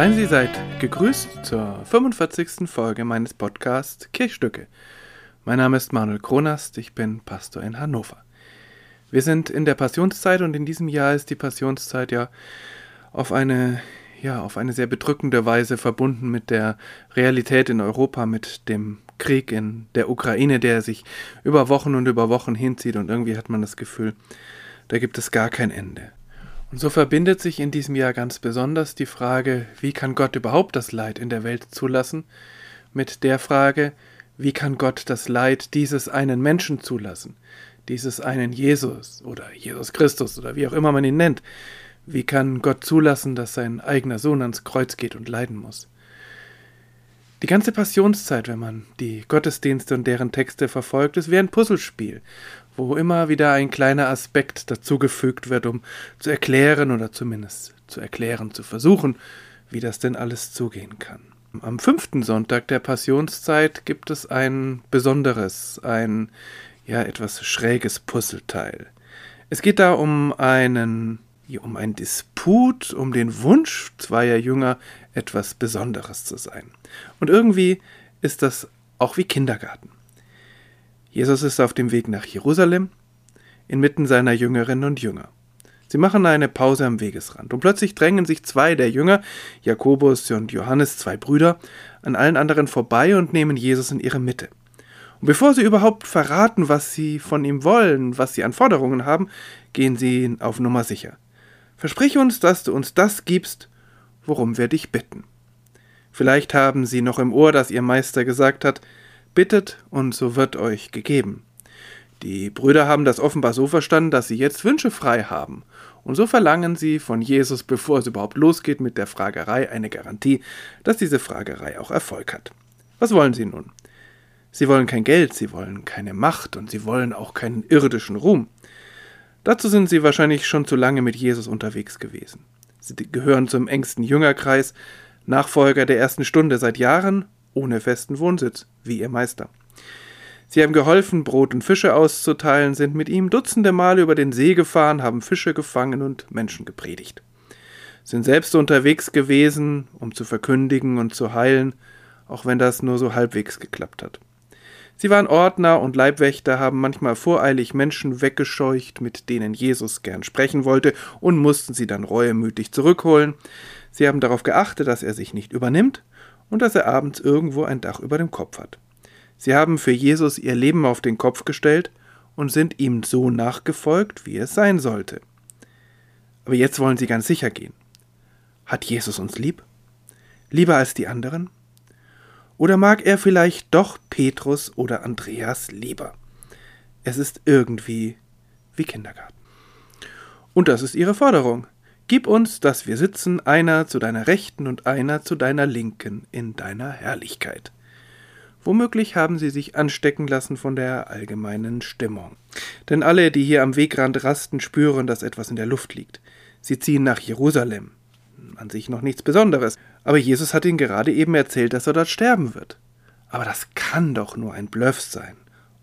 Seien Sie seid gegrüßt zur 45. Folge meines Podcasts Kirchstücke. Mein Name ist Manuel Kronast, ich bin Pastor in Hannover. Wir sind in der Passionszeit und in diesem Jahr ist die Passionszeit ja auf eine ja, auf eine sehr bedrückende Weise verbunden mit der Realität in Europa, mit dem Krieg in der Ukraine, der sich über Wochen und über Wochen hinzieht und irgendwie hat man das Gefühl, da gibt es gar kein Ende. Und so verbindet sich in diesem Jahr ganz besonders die Frage, wie kann Gott überhaupt das Leid in der Welt zulassen, mit der Frage, wie kann Gott das Leid dieses einen Menschen zulassen, dieses einen Jesus oder Jesus Christus oder wie auch immer man ihn nennt, wie kann Gott zulassen, dass sein eigener Sohn ans Kreuz geht und leiden muss? Die ganze Passionszeit, wenn man die Gottesdienste und deren Texte verfolgt, ist wie ein Puzzlespiel, wo immer wieder ein kleiner Aspekt dazugefügt wird, um zu erklären oder zumindest zu erklären, zu versuchen, wie das denn alles zugehen kann. Am fünften Sonntag der Passionszeit gibt es ein besonderes, ein ja etwas schräges Puzzleteil. Es geht da um einen um einen Disput, um den Wunsch zweier Jünger, etwas Besonderes zu sein. Und irgendwie ist das auch wie Kindergarten. Jesus ist auf dem Weg nach Jerusalem, inmitten seiner Jüngerinnen und Jünger. Sie machen eine Pause am Wegesrand, und plötzlich drängen sich zwei der Jünger, Jakobus und Johannes, zwei Brüder, an allen anderen vorbei und nehmen Jesus in ihre Mitte. Und bevor sie überhaupt verraten, was sie von ihm wollen, was sie an Forderungen haben, gehen sie auf Nummer sicher. Versprich uns, dass du uns das gibst, worum wir dich bitten. Vielleicht haben sie noch im Ohr, dass ihr Meister gesagt hat, Bittet, und so wird euch gegeben. Die Brüder haben das offenbar so verstanden, dass sie jetzt Wünsche frei haben, und so verlangen sie von Jesus, bevor es überhaupt losgeht mit der Fragerei, eine Garantie, dass diese Fragerei auch Erfolg hat. Was wollen sie nun? Sie wollen kein Geld, sie wollen keine Macht und sie wollen auch keinen irdischen Ruhm. Dazu sind sie wahrscheinlich schon zu lange mit Jesus unterwegs gewesen. Sie gehören zum engsten Jüngerkreis, Nachfolger der ersten Stunde seit Jahren ohne festen Wohnsitz, wie ihr Meister. Sie haben geholfen, Brot und Fische auszuteilen, sind mit ihm dutzende Male über den See gefahren, haben Fische gefangen und Menschen gepredigt. Sind selbst unterwegs gewesen, um zu verkündigen und zu heilen, auch wenn das nur so halbwegs geklappt hat. Sie waren Ordner und Leibwächter, haben manchmal voreilig Menschen weggescheucht, mit denen Jesus gern sprechen wollte, und mussten sie dann reuemütig zurückholen. Sie haben darauf geachtet, dass er sich nicht übernimmt und dass er abends irgendwo ein Dach über dem Kopf hat. Sie haben für Jesus ihr Leben auf den Kopf gestellt und sind ihm so nachgefolgt, wie es sein sollte. Aber jetzt wollen sie ganz sicher gehen. Hat Jesus uns lieb? Lieber als die anderen? Oder mag er vielleicht doch Petrus oder Andreas lieber? Es ist irgendwie wie Kindergarten. Und das ist ihre Forderung. Gib uns, dass wir sitzen, einer zu deiner Rechten und einer zu deiner Linken in deiner Herrlichkeit. Womöglich haben sie sich anstecken lassen von der allgemeinen Stimmung. Denn alle, die hier am Wegrand rasten, spüren, dass etwas in der Luft liegt. Sie ziehen nach Jerusalem. An sich noch nichts Besonderes. Aber Jesus hat ihnen gerade eben erzählt, dass er dort sterben wird. Aber das kann doch nur ein Bluff sein.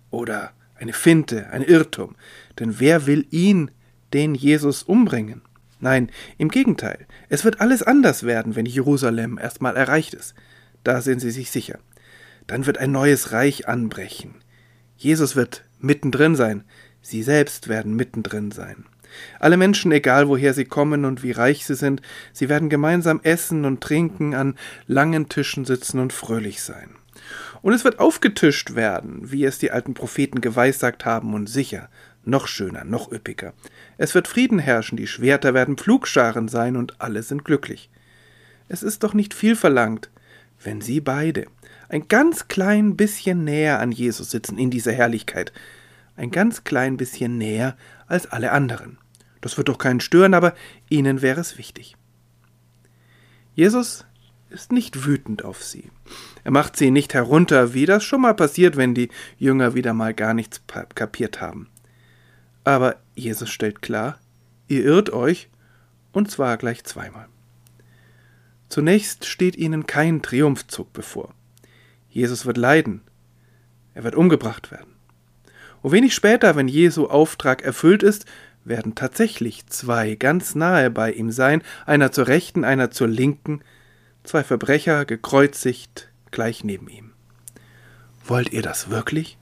Oder eine Finte, ein Irrtum. Denn wer will ihn, den Jesus, umbringen? Nein, im Gegenteil, es wird alles anders werden, wenn Jerusalem erstmal erreicht ist. Da sind sie sich sicher. Dann wird ein neues Reich anbrechen. Jesus wird mittendrin sein, sie selbst werden mittendrin sein. Alle Menschen, egal woher sie kommen und wie reich sie sind, sie werden gemeinsam essen und trinken, an langen Tischen sitzen und fröhlich sein. Und es wird aufgetischt werden, wie es die alten Propheten geweissagt haben, und sicher, noch schöner, noch üppiger. Es wird Frieden herrschen, die Schwerter werden Pflugscharen sein und alle sind glücklich. Es ist doch nicht viel verlangt, wenn Sie beide ein ganz klein bisschen näher an Jesus sitzen in dieser Herrlichkeit, ein ganz klein bisschen näher als alle anderen. Das wird doch keinen stören, aber Ihnen wäre es wichtig. Jesus ist nicht wütend auf sie. Er macht sie nicht herunter, wie das schon mal passiert, wenn die Jünger wieder mal gar nichts kapiert haben. Aber Jesus stellt klar, ihr irrt euch, und zwar gleich zweimal. Zunächst steht ihnen kein Triumphzug bevor. Jesus wird leiden, er wird umgebracht werden. Und wenig später, wenn Jesu Auftrag erfüllt ist, werden tatsächlich zwei ganz nahe bei ihm sein, einer zur rechten, einer zur linken, zwei Verbrecher gekreuzigt gleich neben ihm. Wollt ihr das wirklich?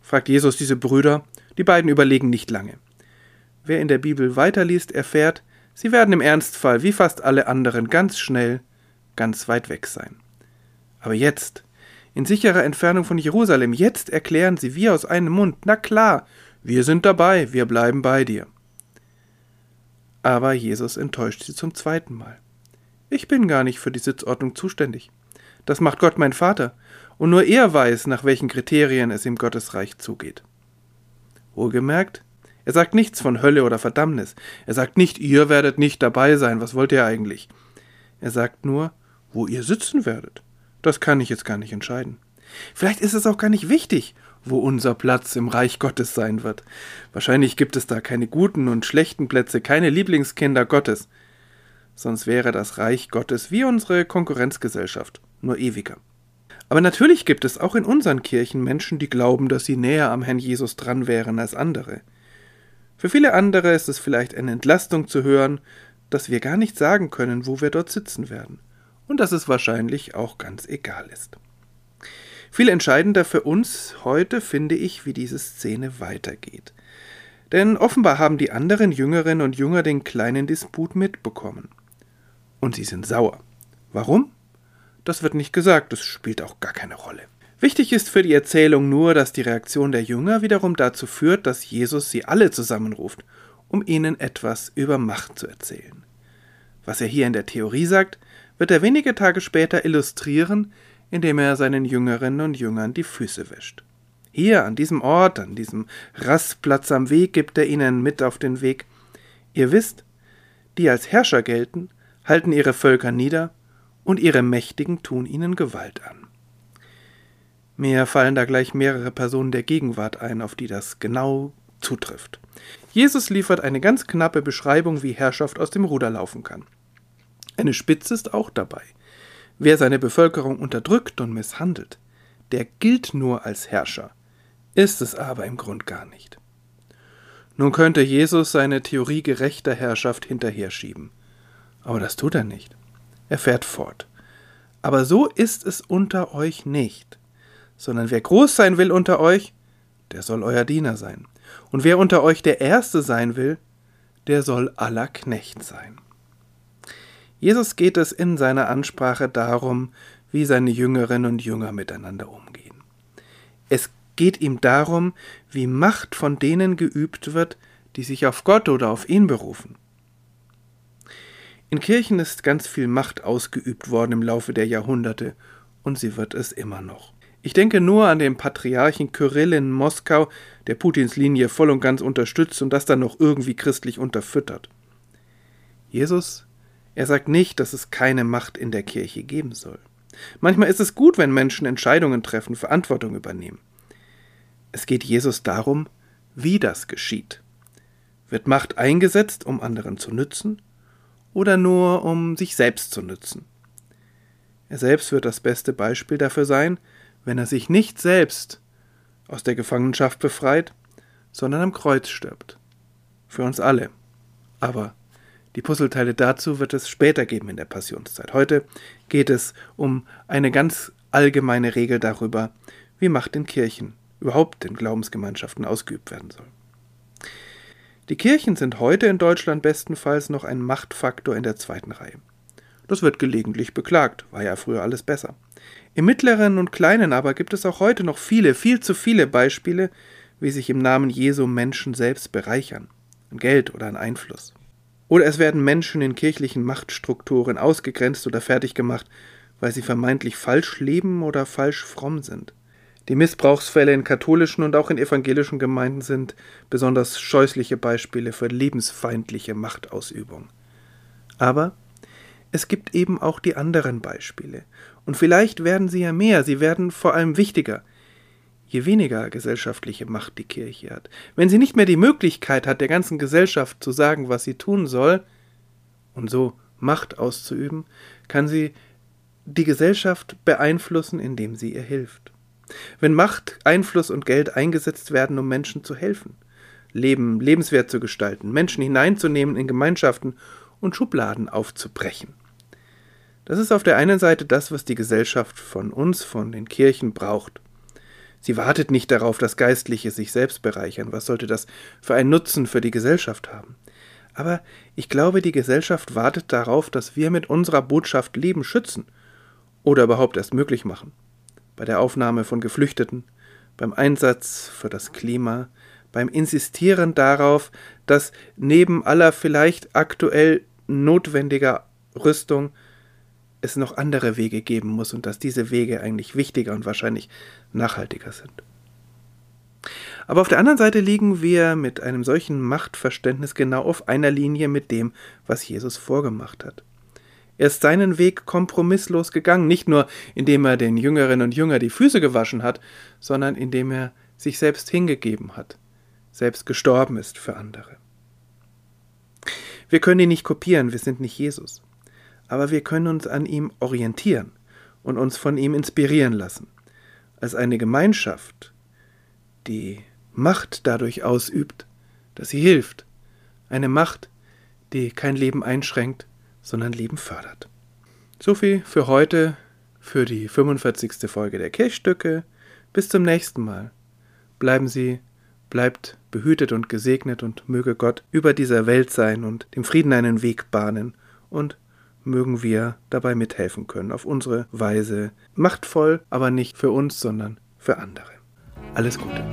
fragt Jesus diese Brüder, die beiden überlegen nicht lange. Wer in der Bibel weiterliest, erfährt, sie werden im Ernstfall wie fast alle anderen ganz schnell, ganz weit weg sein. Aber jetzt, in sicherer Entfernung von Jerusalem, jetzt erklären sie wie aus einem Mund, na klar, wir sind dabei, wir bleiben bei dir. Aber Jesus enttäuscht sie zum zweiten Mal. Ich bin gar nicht für die Sitzordnung zuständig. Das macht Gott mein Vater, und nur er weiß, nach welchen Kriterien es im Gottesreich zugeht. Wohlgemerkt, er sagt nichts von Hölle oder Verdammnis. Er sagt nicht, ihr werdet nicht dabei sein, was wollt ihr eigentlich? Er sagt nur, wo ihr sitzen werdet. Das kann ich jetzt gar nicht entscheiden. Vielleicht ist es auch gar nicht wichtig, wo unser Platz im Reich Gottes sein wird. Wahrscheinlich gibt es da keine guten und schlechten Plätze, keine Lieblingskinder Gottes. Sonst wäre das Reich Gottes wie unsere Konkurrenzgesellschaft, nur ewiger. Aber natürlich gibt es auch in unseren Kirchen Menschen, die glauben, dass sie näher am Herrn Jesus dran wären als andere. Für viele andere ist es vielleicht eine Entlastung zu hören, dass wir gar nicht sagen können, wo wir dort sitzen werden, und dass es wahrscheinlich auch ganz egal ist. Viel entscheidender für uns heute finde ich, wie diese Szene weitergeht. Denn offenbar haben die anderen Jüngerinnen und Jünger den kleinen Disput mitbekommen. Und sie sind sauer. Warum? Das wird nicht gesagt, das spielt auch gar keine Rolle. Wichtig ist für die Erzählung nur, dass die Reaktion der Jünger wiederum dazu führt, dass Jesus sie alle zusammenruft, um ihnen etwas über Macht zu erzählen. Was er hier in der Theorie sagt, wird er wenige Tage später illustrieren, indem er seinen Jüngerinnen und Jüngern die Füße wäscht. Hier, an diesem Ort, an diesem Rastplatz am Weg, gibt er ihnen mit auf den Weg. Ihr wisst, die als Herrscher gelten, halten ihre Völker nieder, und ihre Mächtigen tun ihnen Gewalt an. Mir fallen da gleich mehrere Personen der Gegenwart ein, auf die das genau zutrifft. Jesus liefert eine ganz knappe Beschreibung, wie Herrschaft aus dem Ruder laufen kann. Eine Spitze ist auch dabei. Wer seine Bevölkerung unterdrückt und misshandelt, der gilt nur als Herrscher, ist es aber im Grund gar nicht. Nun könnte Jesus seine Theorie gerechter Herrschaft hinterher schieben. Aber das tut er nicht. Er fährt fort. Aber so ist es unter euch nicht sondern wer groß sein will unter euch, der soll euer Diener sein. Und wer unter euch der Erste sein will, der soll aller Knecht sein. Jesus geht es in seiner Ansprache darum, wie seine Jüngerinnen und Jünger miteinander umgehen. Es geht ihm darum, wie Macht von denen geübt wird, die sich auf Gott oder auf ihn berufen. In Kirchen ist ganz viel Macht ausgeübt worden im Laufe der Jahrhunderte, und sie wird es immer noch. Ich denke nur an den Patriarchen Kyrill in Moskau, der Putins Linie voll und ganz unterstützt und das dann noch irgendwie christlich unterfüttert. Jesus, er sagt nicht, dass es keine Macht in der Kirche geben soll. Manchmal ist es gut, wenn Menschen Entscheidungen treffen, Verantwortung übernehmen. Es geht Jesus darum, wie das geschieht. Wird Macht eingesetzt, um anderen zu nützen, oder nur um sich selbst zu nützen? Er selbst wird das beste Beispiel dafür sein, wenn er sich nicht selbst aus der Gefangenschaft befreit, sondern am Kreuz stirbt. Für uns alle. Aber die Puzzleteile dazu wird es später geben in der Passionszeit. Heute geht es um eine ganz allgemeine Regel darüber, wie Macht in Kirchen, überhaupt in Glaubensgemeinschaften ausgeübt werden soll. Die Kirchen sind heute in Deutschland bestenfalls noch ein Machtfaktor in der zweiten Reihe. Das wird gelegentlich beklagt, war ja früher alles besser. Im mittleren und kleinen aber gibt es auch heute noch viele, viel zu viele Beispiele, wie sich im Namen Jesu Menschen selbst bereichern, an Geld oder an Einfluss. Oder es werden Menschen in kirchlichen Machtstrukturen ausgegrenzt oder fertig gemacht, weil sie vermeintlich falsch leben oder falsch fromm sind. Die Missbrauchsfälle in katholischen und auch in evangelischen Gemeinden sind besonders scheußliche Beispiele für lebensfeindliche Machtausübung. Aber es gibt eben auch die anderen Beispiele. Und vielleicht werden sie ja mehr, sie werden vor allem wichtiger. Je weniger gesellschaftliche Macht die Kirche hat, wenn sie nicht mehr die Möglichkeit hat, der ganzen Gesellschaft zu sagen, was sie tun soll, und so Macht auszuüben, kann sie die Gesellschaft beeinflussen, indem sie ihr hilft. Wenn Macht, Einfluss und Geld eingesetzt werden, um Menschen zu helfen, Leben lebenswert zu gestalten, Menschen hineinzunehmen in Gemeinschaften und Schubladen aufzubrechen, Das ist auf der einen Seite das, was die Gesellschaft von uns, von den Kirchen braucht. Sie wartet nicht darauf, dass Geistliche sich selbst bereichern. Was sollte das für einen Nutzen für die Gesellschaft haben? Aber ich glaube, die Gesellschaft wartet darauf, dass wir mit unserer Botschaft Leben schützen oder überhaupt erst möglich machen. Bei der Aufnahme von Geflüchteten, beim Einsatz für das Klima, beim Insistieren darauf, dass neben aller vielleicht aktuell notwendiger Rüstung es noch andere Wege geben muss und dass diese Wege eigentlich wichtiger und wahrscheinlich nachhaltiger sind. Aber auf der anderen Seite liegen wir mit einem solchen Machtverständnis genau auf einer Linie mit dem, was Jesus vorgemacht hat. Er ist seinen Weg kompromisslos gegangen, nicht nur indem er den Jüngerinnen und Jünger die Füße gewaschen hat, sondern indem er sich selbst hingegeben hat, selbst gestorben ist für andere. Wir können ihn nicht kopieren, wir sind nicht Jesus aber wir können uns an ihm orientieren und uns von ihm inspirieren lassen. Als eine Gemeinschaft, die Macht dadurch ausübt, dass sie hilft. Eine Macht, die kein Leben einschränkt, sondern Leben fördert. So viel für heute, für die 45. Folge der Kirchstücke. Bis zum nächsten Mal. Bleiben Sie, bleibt behütet und gesegnet und möge Gott über dieser Welt sein und dem Frieden einen Weg bahnen und mögen wir dabei mithelfen können, auf unsere Weise. Machtvoll, aber nicht für uns, sondern für andere. Alles Gute.